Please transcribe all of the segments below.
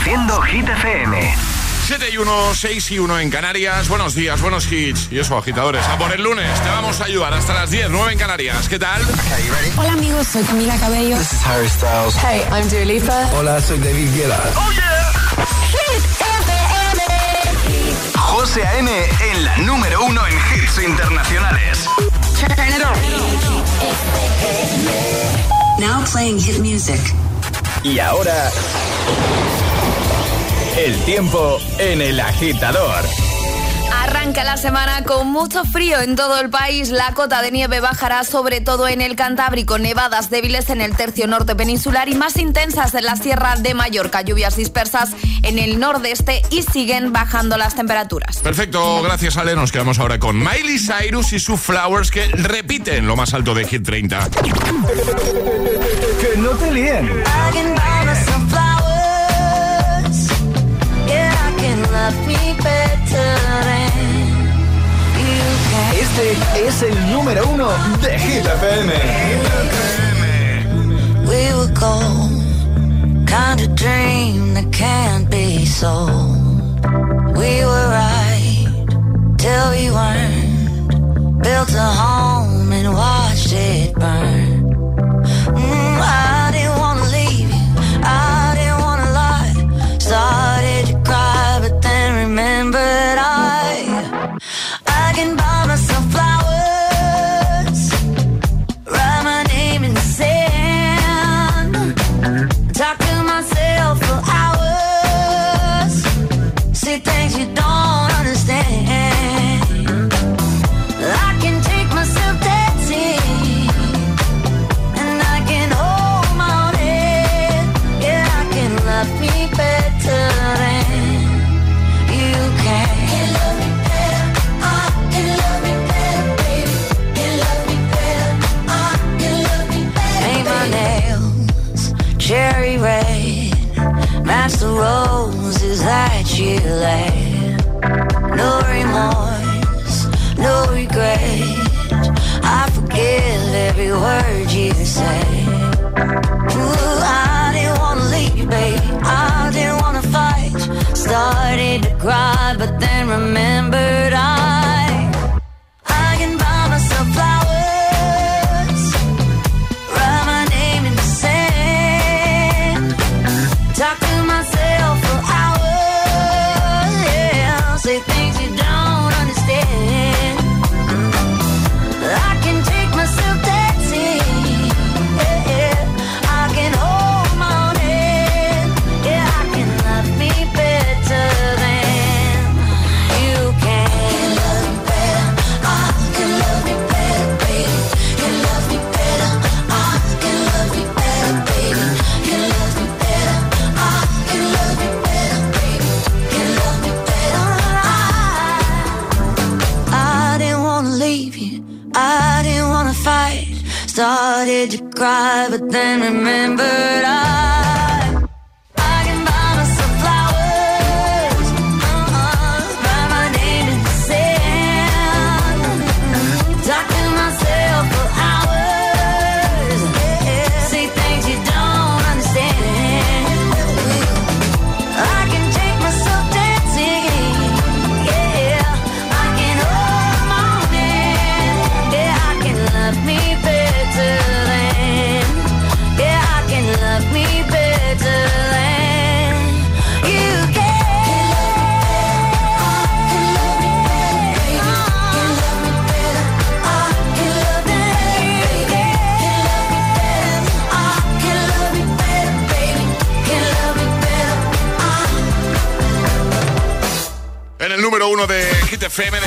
Reproduciendo Hit FM. 7 y 1, 6 y 1 en Canarias. Buenos días, buenos hits. Y eso, agitadores. A por el lunes. Te vamos a ayudar hasta las 10, 9 en Canarias. ¿Qué tal? Hola amigos, soy Camila Cabello. This is Harry Styles. Hey, I'm Dua Lipa. Hola, soy David Guetta. ¡Oh, yeah! Hit FM. José A.M. en la número uno en hits internacionales. Turn it on. Now playing hit music. Y ahora... El tiempo en el agitador. Arranca la semana con mucho frío en todo el país. La cota de nieve bajará sobre todo en el Cantábrico, nevadas débiles en el tercio norte peninsular y más intensas en la Sierra de Mallorca. Lluvias dispersas en el nordeste y siguen bajando las temperaturas. Perfecto, gracias Ale. Nos quedamos ahora con Miley Cyrus y su Flowers que repiten lo más alto de Hit 30. Que no te líen. Este es el número uno de Hit FM. We were gold, kind of dream that can't be sold. We were right till we weren't. Built a home and watched it burn.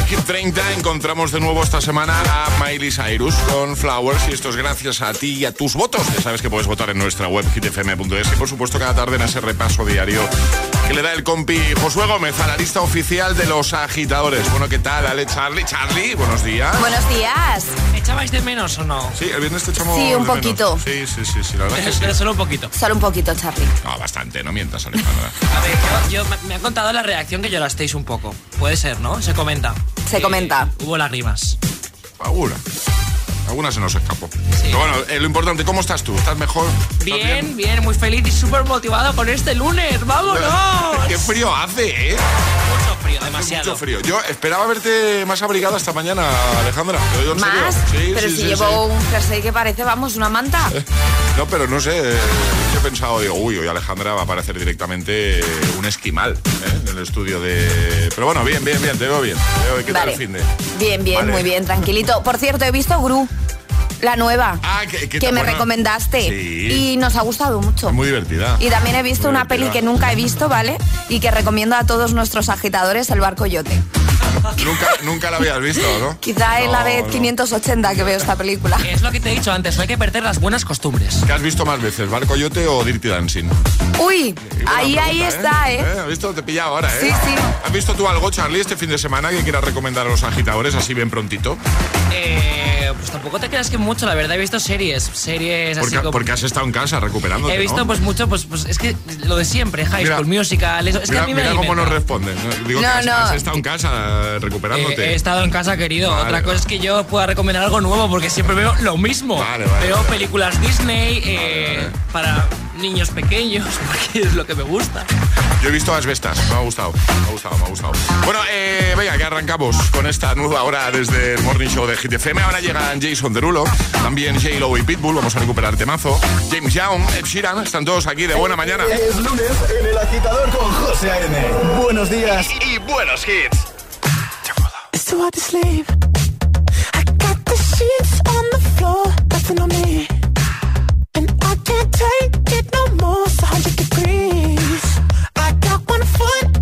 Hit FM, de Hit 30, encontramos de nuevo esta semana a Miley Cyrus con Flowers. Y esto es gracias a ti y a tus votos. Ya sabes que puedes votar en nuestra web hitfm.es y por supuesto cada tarde en ese repaso diario que le da el compi Josué Gómez a la lista oficial de los agitadores. Bueno, ¿qué tal? Ale Charlie. Charlie, buenos días. Buenos días. ¿Me echabais de menos o no? Sí, el viernes te echamos Sí, un de menos. poquito. Sí, sí, sí, sí, la verdad que sí. Pero solo un poquito. Solo un poquito, Charlie. No, bastante, no mientas, Alejandra. A ver, yo, yo- me- me han contado la reacción que llorasteis un poco. Puede ser, ¿no? Se comenta. Se Que comenta. Hubo lágrimas. Paula. Alguna se nos escapó. Pero bueno, eh, lo importante, ¿cómo estás tú? ¿Estás mejor? ¿Estás Bien, bien, muy feliz y súper motivado con este lunes. ¡Vámonos! Qué frío hace, ¿eh? Frío, Hace. Mucho frío. Yo esperaba verte más abrigada esta mañana, Alejandra. ¿Más? Sí, pero sí, si sí, llevo un jersey que parece, vamos, una manta. No, pero no sé. Yo he pensado, digo, uy, hoy Alejandra va a parecer directamente un esquimal ¿eh? en el estudio de. Pero bueno, bien, bien, bien, te veo bien. Te veo- ¿Qué tal Vale. el fin de? Bien, bien, Vale. muy bien, tranquilito. Por cierto, he visto Gru, la nueva, Ah, que, que que me recomendaste. Sí. Y nos ha gustado mucho. Es muy divertida. Y también he visto Muy una peli que nunca he visto, ¿vale? Y que recomiendo a todos nuestros agitadores, El Barco Yote. Nunca, nunca la habías visto, ¿no? Quizá es la vez no. 580 que veo esta película. Es lo que te he dicho antes, no hay que perder las buenas costumbres. ¿Qué has visto más veces, Barco Yote o Dirty Dancing? Uy, Qué buena ahí, ahí pregunta, está, ¿eh? ¿Has visto? Te he pillado ahora, ¿eh? Sí, sí. ¿Has visto tú algo, Charlie, este fin de semana que quieras recomendar a los agitadores así bien prontito? Eh, pues tampoco te creas que mucho, la verdad he visto series, series así Porque, como... porque has estado en casa recuperándote, He visto ¿no? pues mucho, pues, pues es que lo de siempre, High Mira, School Musical, eso, es que mira a mí me mira cómo nos responden. ¿no? Digo No, que has, no. has estado en casa eh, recuperándote. Eh, he estado en casa, querido. Vale, Otra cosa es que yo pueda recomendar algo nuevo porque siempre veo lo mismo. Vale, vale, veo vale. películas Disney eh, para niños pequeños porque es lo que me gusta. Yo he visto Asbestas, me ha gustado, me ha gustado, me ha gustado. Bueno, eh, venga, que arrancamos con esta nueva hora desde el Morning Show de Hit FM. Ahora llegan Jason Derulo, también J-Lo y Pitbull, vamos a recuperar temazo. James Young, Ed Sheeran, están todos aquí de buena mañana. Es lunes en el agitador con José A.M. Buenos días. Y buenos hits. It's too hard to sleep. I got the sheets on the floor, nothing on me. And I can't take it no more. It's 100 degrees. I got one foot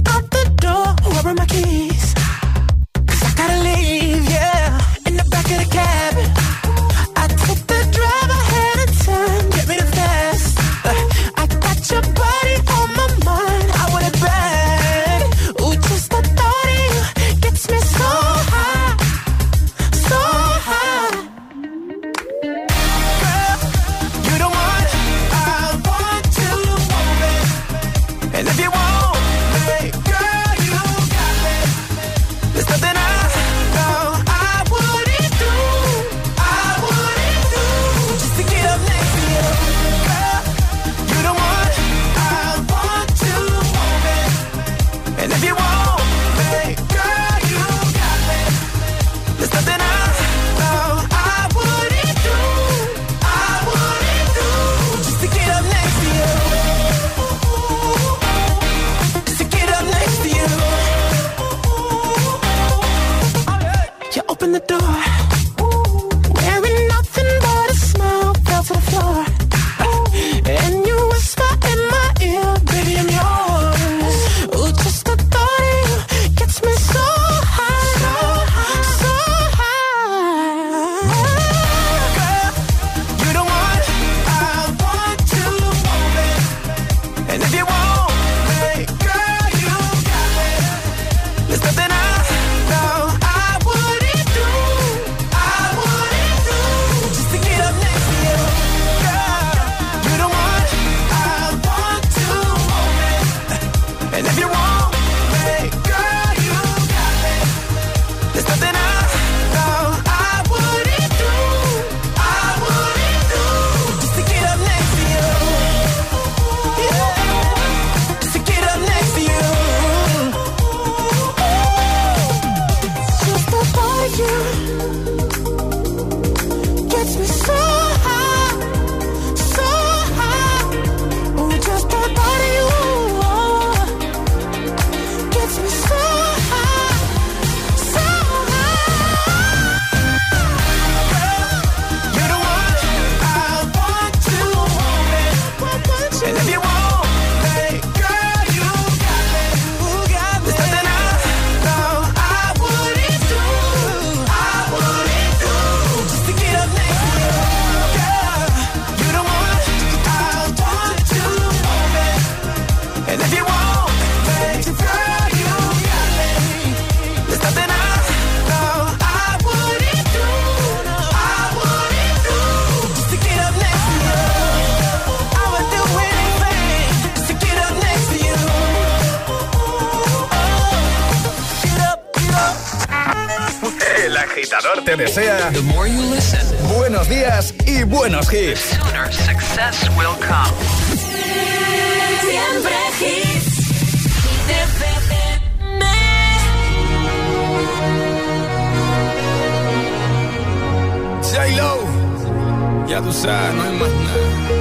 agitador te desea buenos días y buenos hits. success will come. Siempre hits. J-Lo, ya tú sabes, no hay más nada.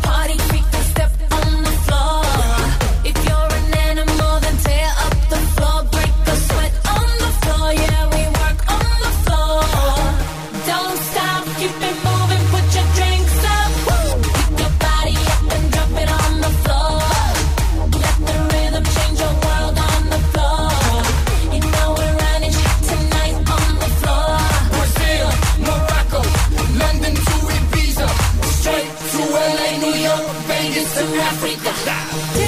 York, Vegas to Africa.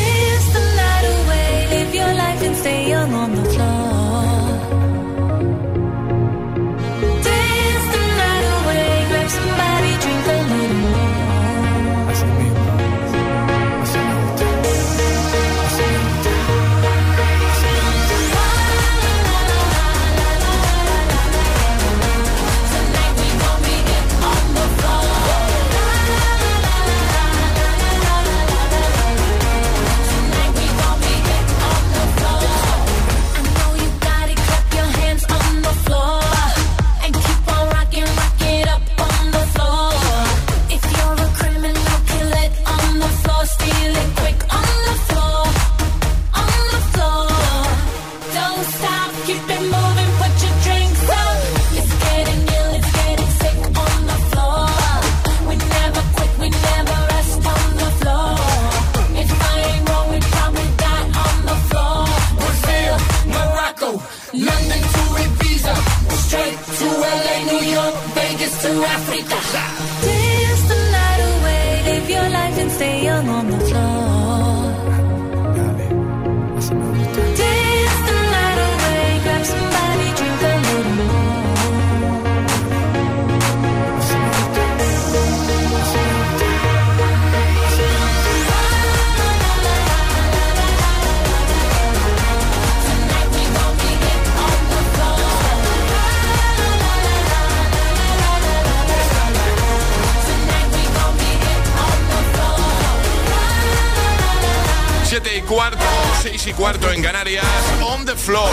Y cuarto en Canarias, on the floor.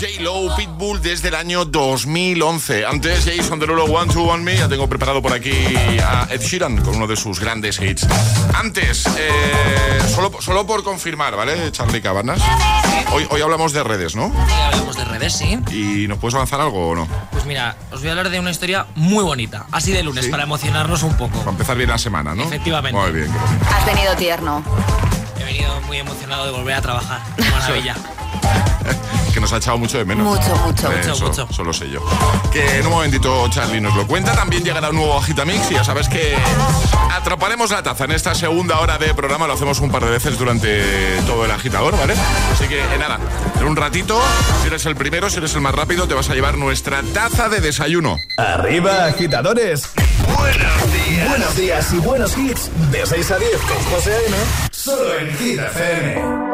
J-Lo Pitbull desde el año 2011. Antes Jason Derulo One Two One Me. Ya tengo preparado por aquí a Ed Sheeran con uno de sus grandes hits. Antes, eh, solo, solo por confirmar, ¿vale? Charlie Cabanas. Hoy, hoy hablamos de redes, ¿no? Hoy hablamos de redes, sí. ¿Y nos puedes avanzar algo o no? Pues mira, os voy a hablar de una historia muy bonita, así de lunes, ¿Sí? para emocionarnos un poco. Para empezar bien la semana, ¿no? Efectivamente. Muy bien. Has venido tierno. He venido muy emocionado de volver a trabajar. Maravilla. Nos ha echado mucho de menos. Mucho, mucho. Eh, Mucho, eso, mucho. Solo sé yo. Que en un momentito Charlie nos lo cuenta. También llegará un nuevo Agitamix y ya sabes que atraparemos la taza en esta segunda hora de programa. Lo hacemos un par de veces durante todo el agitador, ¿vale? Así que eh, nada, en un ratito, si eres el primero, si eres el más rápido, te vas a llevar nuestra taza de desayuno. Arriba, agitadores. Buenos días. Buenos días y buenos hits. De 6 a 10 con José A.M. Solo en Hit FM.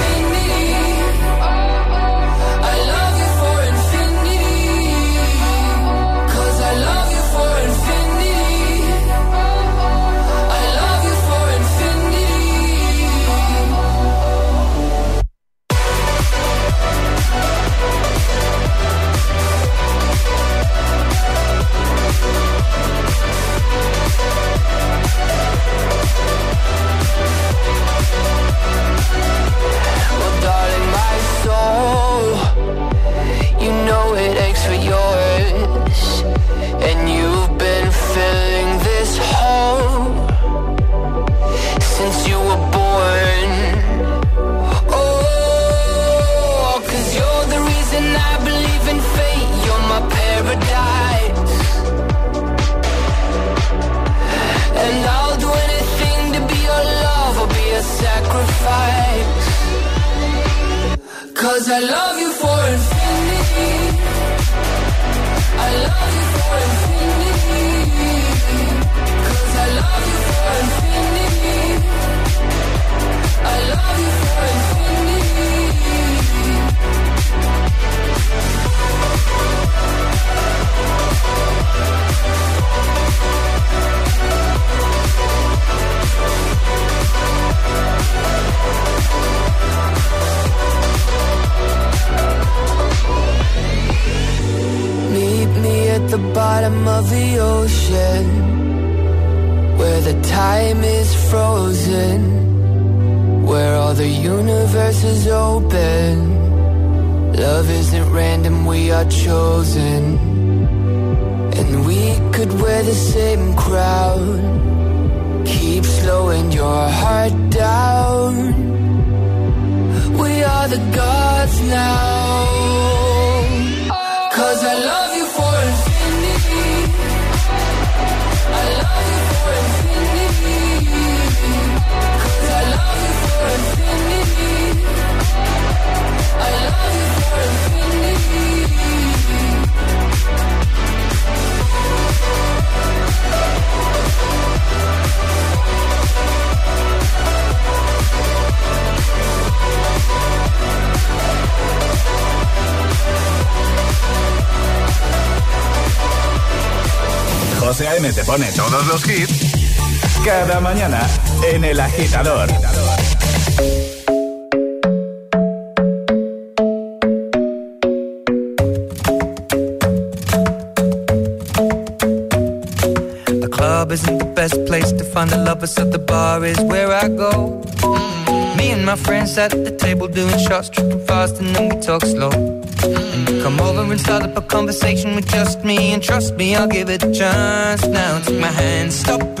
A.M. te pone todos los hits cada mañana en El Agitador. The club isn't the best place to find the lovers, so the bar is where I go. Me and my friends at the table doing shots, tripping fast, and then we talk slow. Come over and start up a conversation with just me, and trust me, I'll give it a chance. Now take my hand, stop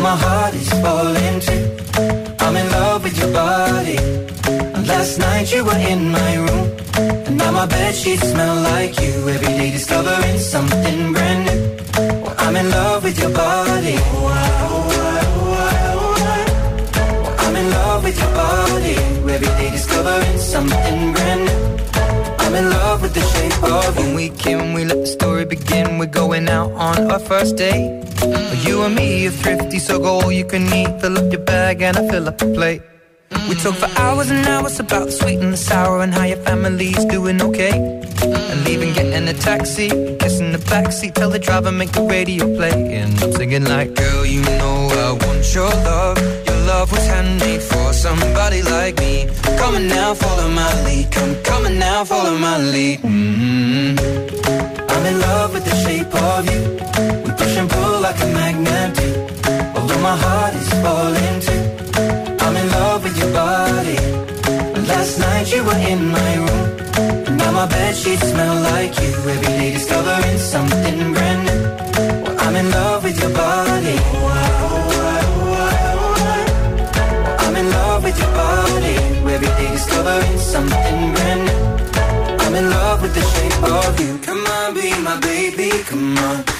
My heart is falling too. I'm in love with your body. And last night you were in my room. And now my bed sheets smell like you. Every day discovering something brand new. Well, I'm in love with your body. I'm in love with your body. Every day discovering something brand new. I'm in love with the shape of you. When we came, we let the story begin. We're going out on our first date. You and me are thrifty, so go all you can eat. Fill up your bag and I fill up the plate. We talk for hours and hours about the sweet and the sour and how your family's doing okay. And leaving, getting a taxi, kissing the backseat, tell the driver make the radio play. And I'm singing like, girl, you know I want your love. Your love was handmade for somebody like me. Come on now, follow my lead. Come, come on now, follow my lead. mm I'm in love with the shape of you. We push and pull like a magnet. Although my heart is falling too. I'm in love with your body. Last night you were in my room. Now my bed sheets smell like you. Every day discovering something brand new. Well, I'm in love with your body. I'm in love with your body. Every day discovering something brand new. I'm in love with the shape of you. Come on, be my baby, come on.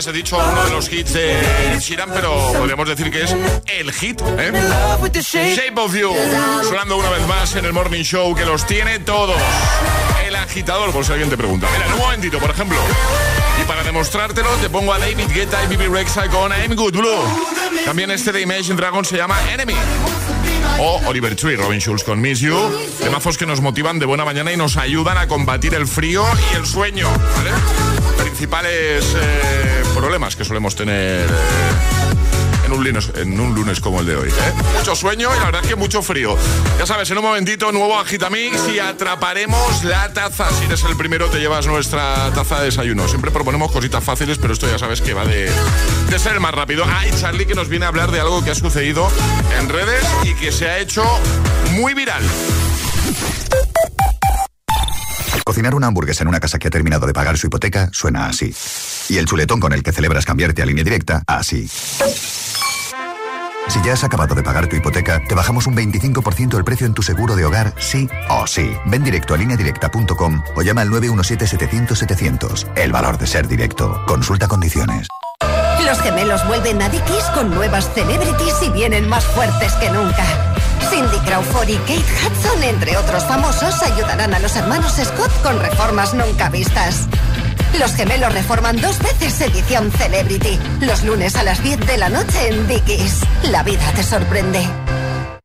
Antes he dicho uno de los hits de Sheeran, pero podríamos decir que es el hit, ¿eh? shape. Of You, sonando una vez más en el Morning Show que los tiene todos. El agitador, por si alguien te pregunta. Mira, en un momentito, por ejemplo. Y para demostrártelo, te pongo a David Guetta y Bibi Rexa con I'm Good Blue. También este de Imagine Dragon se llama Enemy. O Oliver Tree, Robin Schulz con Miss You. Temazos que nos motivan de buena mañana y nos ayudan a combatir el frío y el sueño. Principales eh, problemas que solemos tener. en un, lunes, en un lunes como el de hoy. ¿eh? Mucho sueño y la verdad que mucho frío. Ya sabes, en un momentito, nuevo Agitamix y atraparemos la taza. Si eres el primero, te llevas nuestra taza de desayuno. Siempre proponemos cositas fáciles, pero esto ya sabes que va de, de ser más rápido. Ah, y Charlie que nos viene a hablar de algo que ha sucedido en redes y que se ha hecho muy viral. Cocinar una hamburguesa en una casa que ha terminado de pagar su hipoteca suena así. Y el chuletón con el que celebras cambiarte a línea directa, así. Si ya has acabado de pagar tu hipoteca, te bajamos un 25% el precio en tu seguro de hogar, sí o sí. Ven directo a lineadirecta.com o llama al 917-700-700. El valor de ser directo. Consulta condiciones. Los gemelos vuelven a Dickies con nuevas celebrities y vienen más fuertes que nunca. Cindy Crawford y Kate Hudson, entre otros famosos, ayudarán a los hermanos Scott con reformas nunca vistas. Los gemelos reforman dos veces edición Celebrity. Los lunes a las 10 de la noche en Dickies. La vida te sorprende.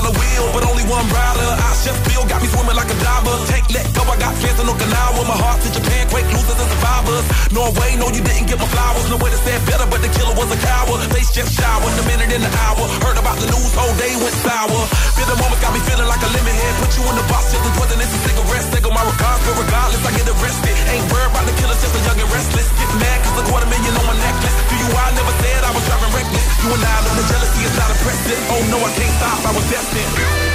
dollar wheel, but only one ride Chef Bill got me swimming like a diver. Take let go, I got fans in Okinawa. My heart to Japan, quake losers and survivors. Norway, no, you didn't get my flowers. No way to say better, but the killer was a coward. Face just showered, a minute in the hour. Heard about the news, whole day went sour. Feel the moment got me feeling like a lemon head. Put you in the box, just poison, it's a cigarette. On my regards, but regardless, I get arrested. Ain't worried about the killer, just a young and restless. Get mad, cause a quarter million on my necklace. To you, I never said I was driving reckless. You and I know the jealousy is not impressive. Oh no, I can't stop, I was destined.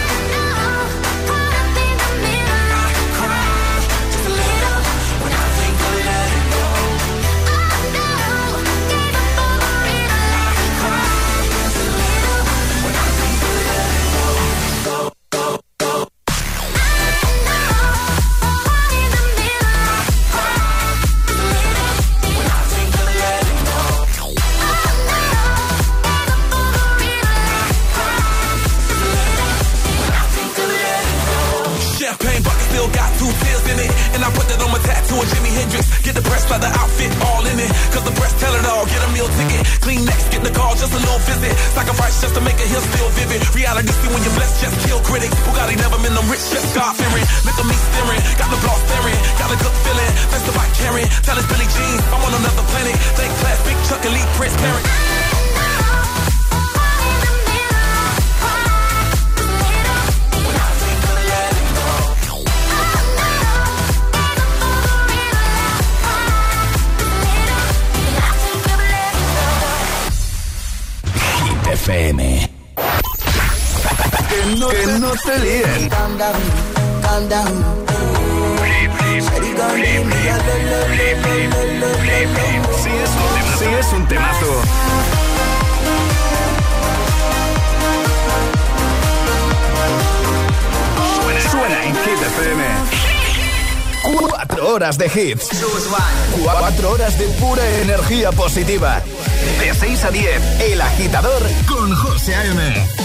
Un temazo. Suena, en Hit FM. Cuatro horas de hits. Cuatro horas de pura energía positiva. De 6 a 10, El Agitador con José A.M.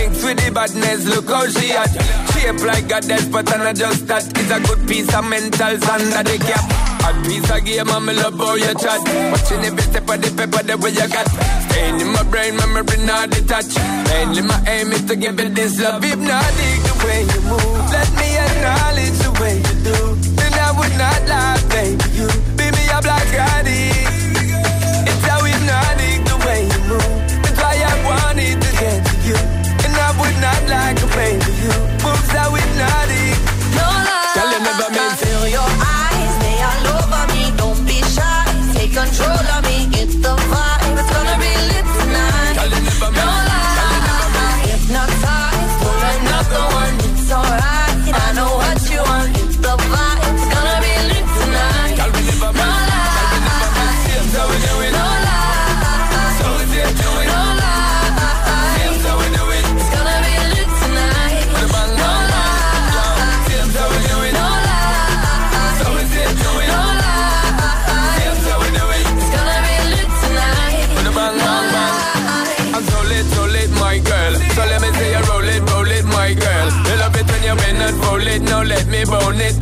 With the badness, look how she hot. Shape like a death, but not just that. It's a good piece of mental sand that they cap. A piece of game, I'm love how you chat. Watching every step of the paper, the way you got. Staying in my brain, memory not detached. Mainly my aim is to give it this love. If not, the way you move. Let me acknowledge the way you do. Then I would not lie, baby. You beat me up like I. pain.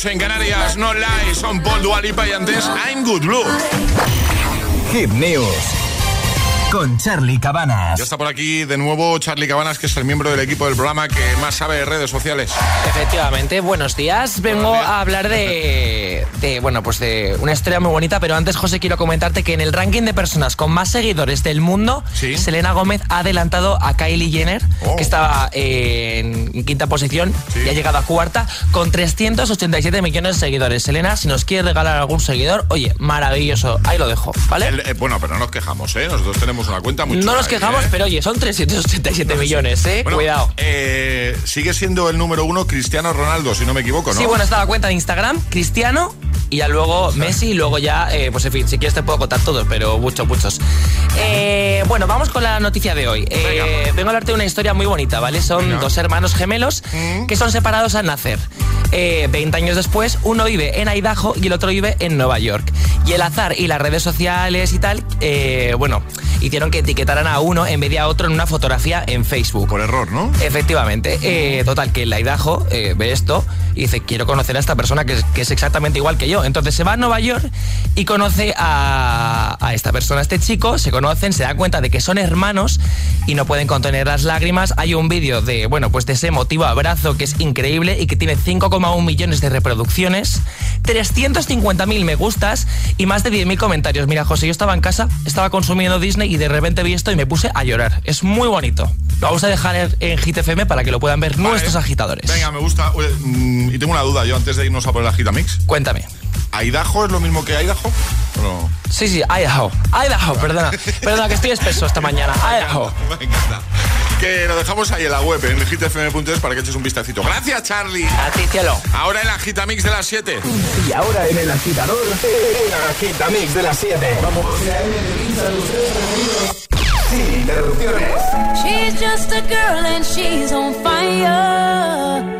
7.32, hora menos en Canarias. No lies, son Paul Dualipa y antes I'm Good Blue. Hit News con Charlie Cabanas. Ya está por aquí de nuevo Charlie Cabanas, que es el miembro del equipo del programa que más sabe de redes sociales. Efectivamente, buenos días. Vengo a hablar de, de, bueno, pues de una historia muy bonita, pero antes, José, quiero comentarte que en el ranking de personas con más seguidores del mundo, Selena Gómez ha adelantado a Kylie Jenner, Oh. que estaba eh, en quinta posición y ha llegado a cuarta con 387 millones de seguidores. Selena, si nos quiere regalar algún seguidor, oye, maravilloso, ahí lo dejo, ¿vale? El- eh, bueno, pero no nos quejamos, ¿eh? Nosotros tenemos una cuenta muy no nos ahí, quejamos, ¿eh? pero oye, son 387 millones, ¿eh? Bueno, Cuidado. eh, sigue siendo el número uno Cristiano Ronaldo, si no me equivoco, ¿no? Sí, bueno, está la cuenta de Instagram, Cristiano, y ya luego Messi, y luego ya, eh, pues en fin, si quieres te puedo contar todos, pero muchos, muchos. Eh, bueno, vamos con la noticia de hoy. Eh, vengo a hablarte de una historia muy bonita, ¿vale? Son dos hermanos gemelos que son separados al nacer. Eh, 20 años después, uno vive en Idaho y el otro vive en Nueva York. Y el azar y las redes sociales y tal, eh, bueno, hicieron que etiquetaran a uno en vez de a otro en una fotografía en Facebook. Por error, ¿no? Efectivamente. Eh, total, que la Idaho eh, ve esto y dice, quiero conocer a esta persona que es, que es exactamente igual que yo. Entonces se va a Nueva York y conoce a, a esta persona, a este chico, se conocen, se da cuenta de que son hermanos y no pueden contener las lágrimas. Hay un vídeo de, bueno, pues de ese emotivo abrazo que es increíble y que tiene 5,1 millones de reproducciones, 350.000 me gustas y más de 10.000 comentarios. Mira, José, yo estaba en casa, estaba consumiendo Disney y de repente vi esto y me puse a llorar. Es muy bonito. Lo vamos a dejar en- en Hit FM para que lo puedan ver nuestros agitadores. Venga, me gusta. Y tengo una duda yo antes de irnos a por el Agitamix. Cuéntame. ¿Aidaho es lo mismo que Idaho? ¿O no? Sí, sí, Idaho. Idaho, perdona. Perdona, que estoy espeso esta mañana. Idaho. Me encanta. Que lo dejamos ahí en la web, en hitfm.es, para que eches un vistacito. Gracias, Charlie. A ti, cielo. Ahora el Agitamix de las 7. Y ahora en el agitador, el agitamix de las 7. Vamos. Sin interrupciones. She's just a girl and she's on fire.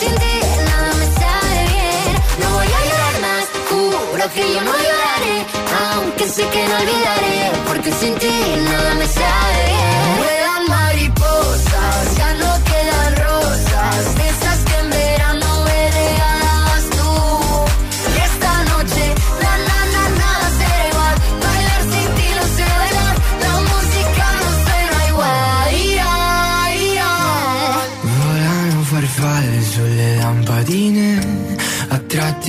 Sin ti nada me sabe bien. No voy a llorar más, juro que yo no lloraré. Aunque sé que no olvidaré, porque sin ti nada me sabe bien.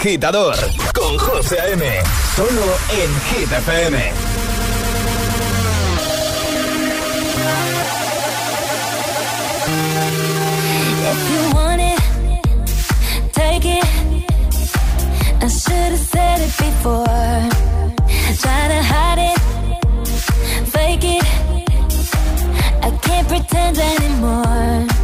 agitador con José M. Solo en Hit FM. If you want it, take it. I should have said it before. Try to hide it, fake it. I can't pretend anymore.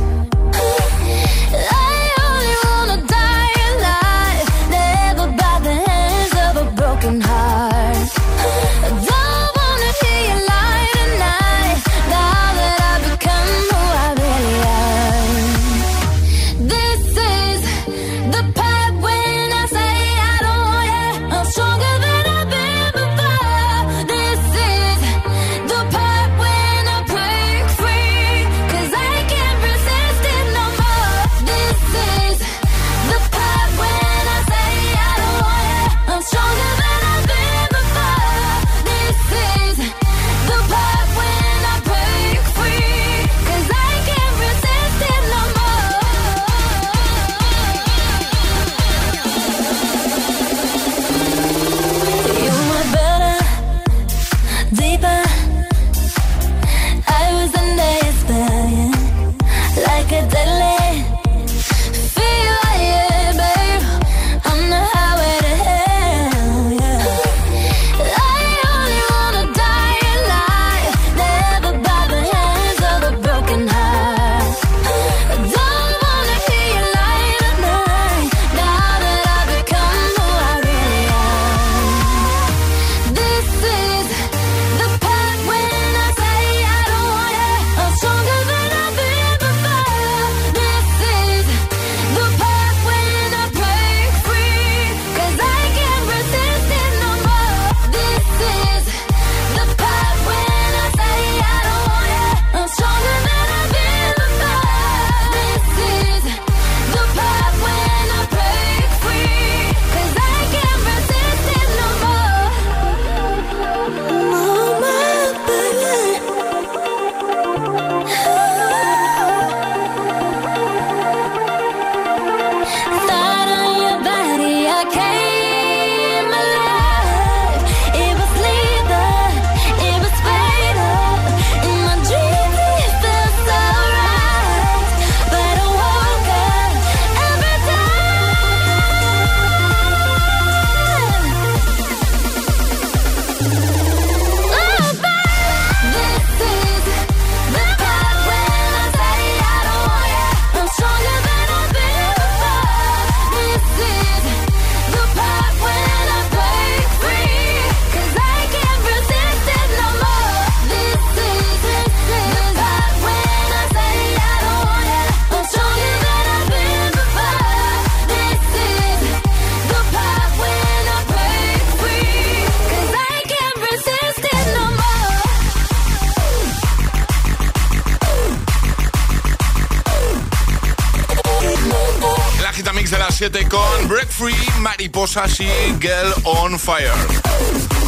Mariposas y Girl on Fire.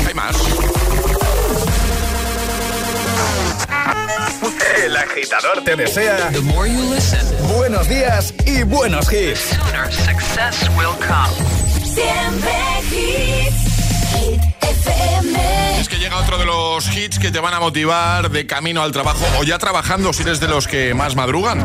Hay más. El agitador te desea buenos días y buenos hits. Es que llega otro de los hits que te van a motivar de camino al trabajo o ya trabajando si eres de los que más madrugan.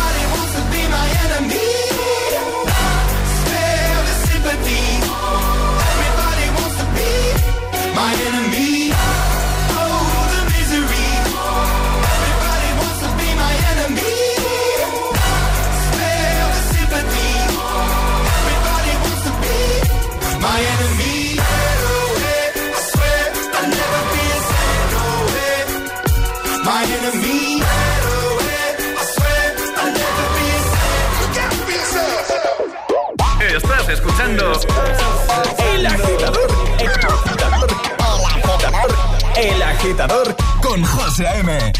con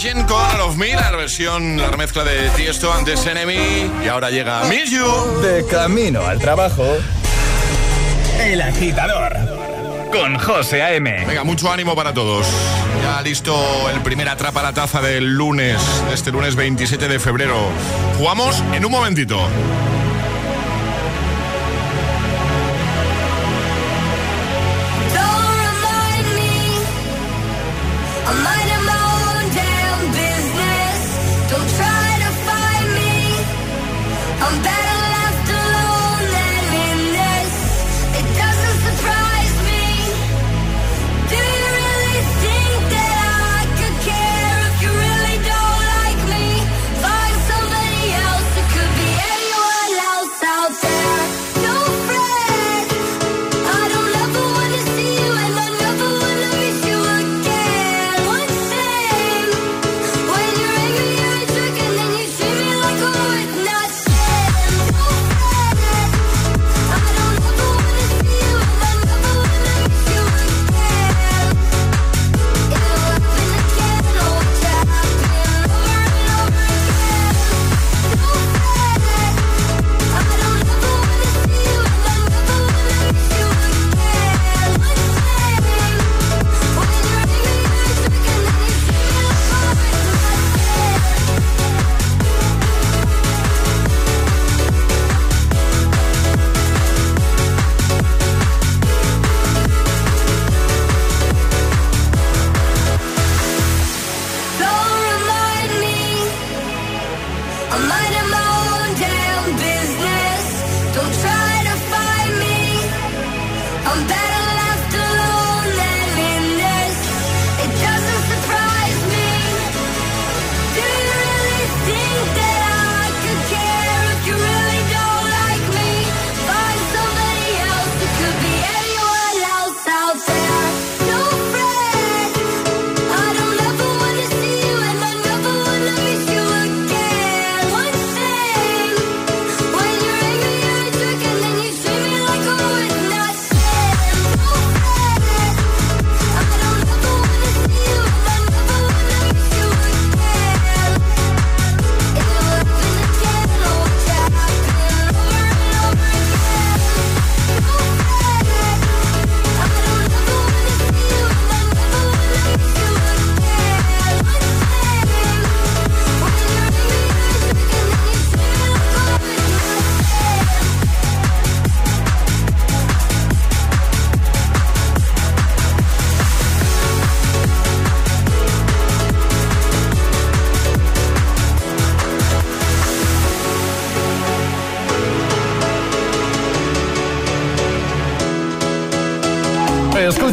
Con of Me, la versión, la remezcla de Tiesto antes Enemy. Y ahora llega Miss You. De camino al trabajo. El agitador. Con José A.M. Venga, mucho ánimo para todos. Ya listo el primer atrapa la taza del lunes, este lunes 27 de febrero. Jugamos en un momentito.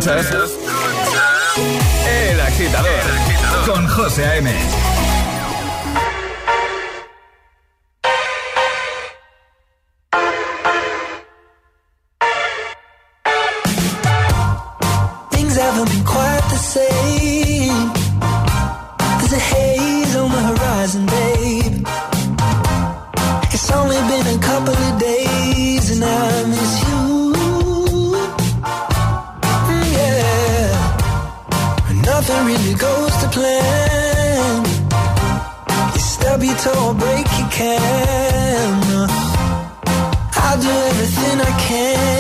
Winter grab you till I break your can. I'll do everything I can.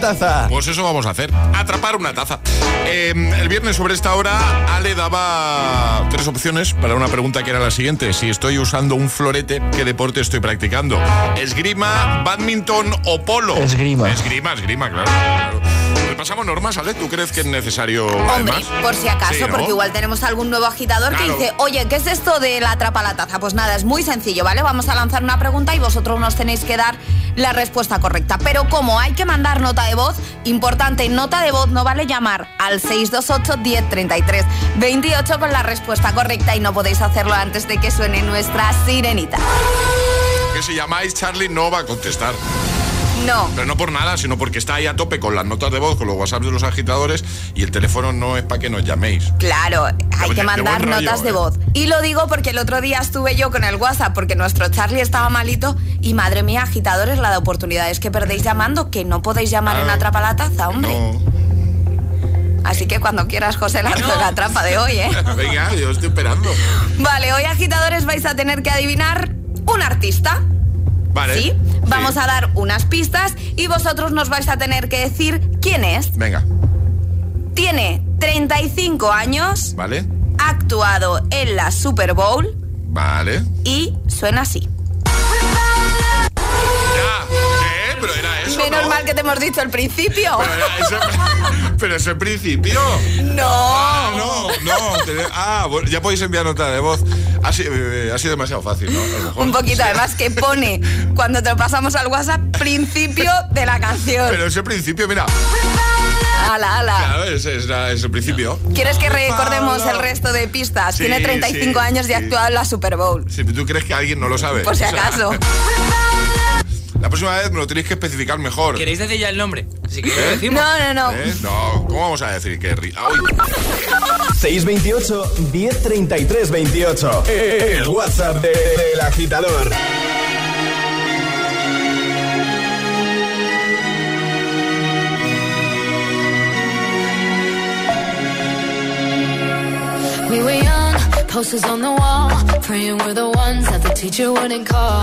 Taza. Pues eso vamos a hacer, atrapar una taza. Eh, el viernes sobre esta hora, Ale daba tres opciones para una pregunta que era la siguiente. Si estoy usando un florete, ¿qué deporte estoy practicando? ¿Esgrima, badminton o polo? Esgrima. Esgrima, esgrima, claro. claro. Normas, Ale. ¿Tú crees que es necesario Hombre, además? por si acaso, Sí, ¿no? porque igual tenemos algún nuevo agitador que dice, oye, ¿qué es esto de la atrapa la taza? Pues nada, es muy sencillo, ¿vale? Vamos a lanzar una pregunta y vosotros nos tenéis que dar la respuesta correcta. Pero como hay que mandar nota de voz, importante, nota de voz no vale llamar al 628 1033 28 con la respuesta correcta y no podéis hacerlo antes de que suene nuestra sirenita. Que si llamáis, Charlie no va a contestar. No. Pero no por nada, sino porque está ahí a tope con las notas de voz, con los WhatsApp de los agitadores y el teléfono no es para que nos llaméis. Claro, hay de- que mandar notas de ¿eh? voz. Y lo digo porque el otro día estuve yo con el WhatsApp porque nuestro Charlie estaba malito y madre mía, agitadores, la de oportunidades que perdéis llamando, que no podéis llamar en Atrapa la Taza, hombre. Así que cuando quieras, José, la la atrapa de hoy, ¿eh? Venga, yo estoy esperando. Vale, hoy agitadores vais a tener que adivinar un artista. Vale. ¿Sí? Vamos a dar unas pistas y vosotros nos vais a tener que decir quién es. Venga, Tiene 35 años, vale, ha actuado en la Super Bowl vale. y suena así. Menos ¿no? mal que te hemos dicho al principio. Pero eso. Pero es el principio. No. Ah, no, no. Ah, ya podéis enviar nota de voz. Ha sido, eh, ha sido demasiado fácil, ¿no? A lo mejor. Un poquito, además que pone cuando te lo pasamos al WhatsApp principio de la canción. Pero es el principio, mira. Ala, ala. Claro, es, es es el principio. ¿Quieres que recordemos el resto de pistas? Sí, Tiene 35 sí, años y ha actuado en la Super Bowl. Si tú crees que alguien no lo sabe. Por si acaso. La próxima vez me lo tenéis que especificar mejor. ¿Queréis decir ya el nombre? Si ¿Eh? lo decimos. No, no, no. ¿Eh? No, ¿cómo vamos a decir que ri- Ay, 628 1033 28. El WhatsApp de- del agitador. We were young, posters on the wall, praying we're the ones that the teacher wouldn't call.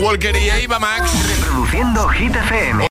Walker y Eva Max. Reproduciendo Hit FM.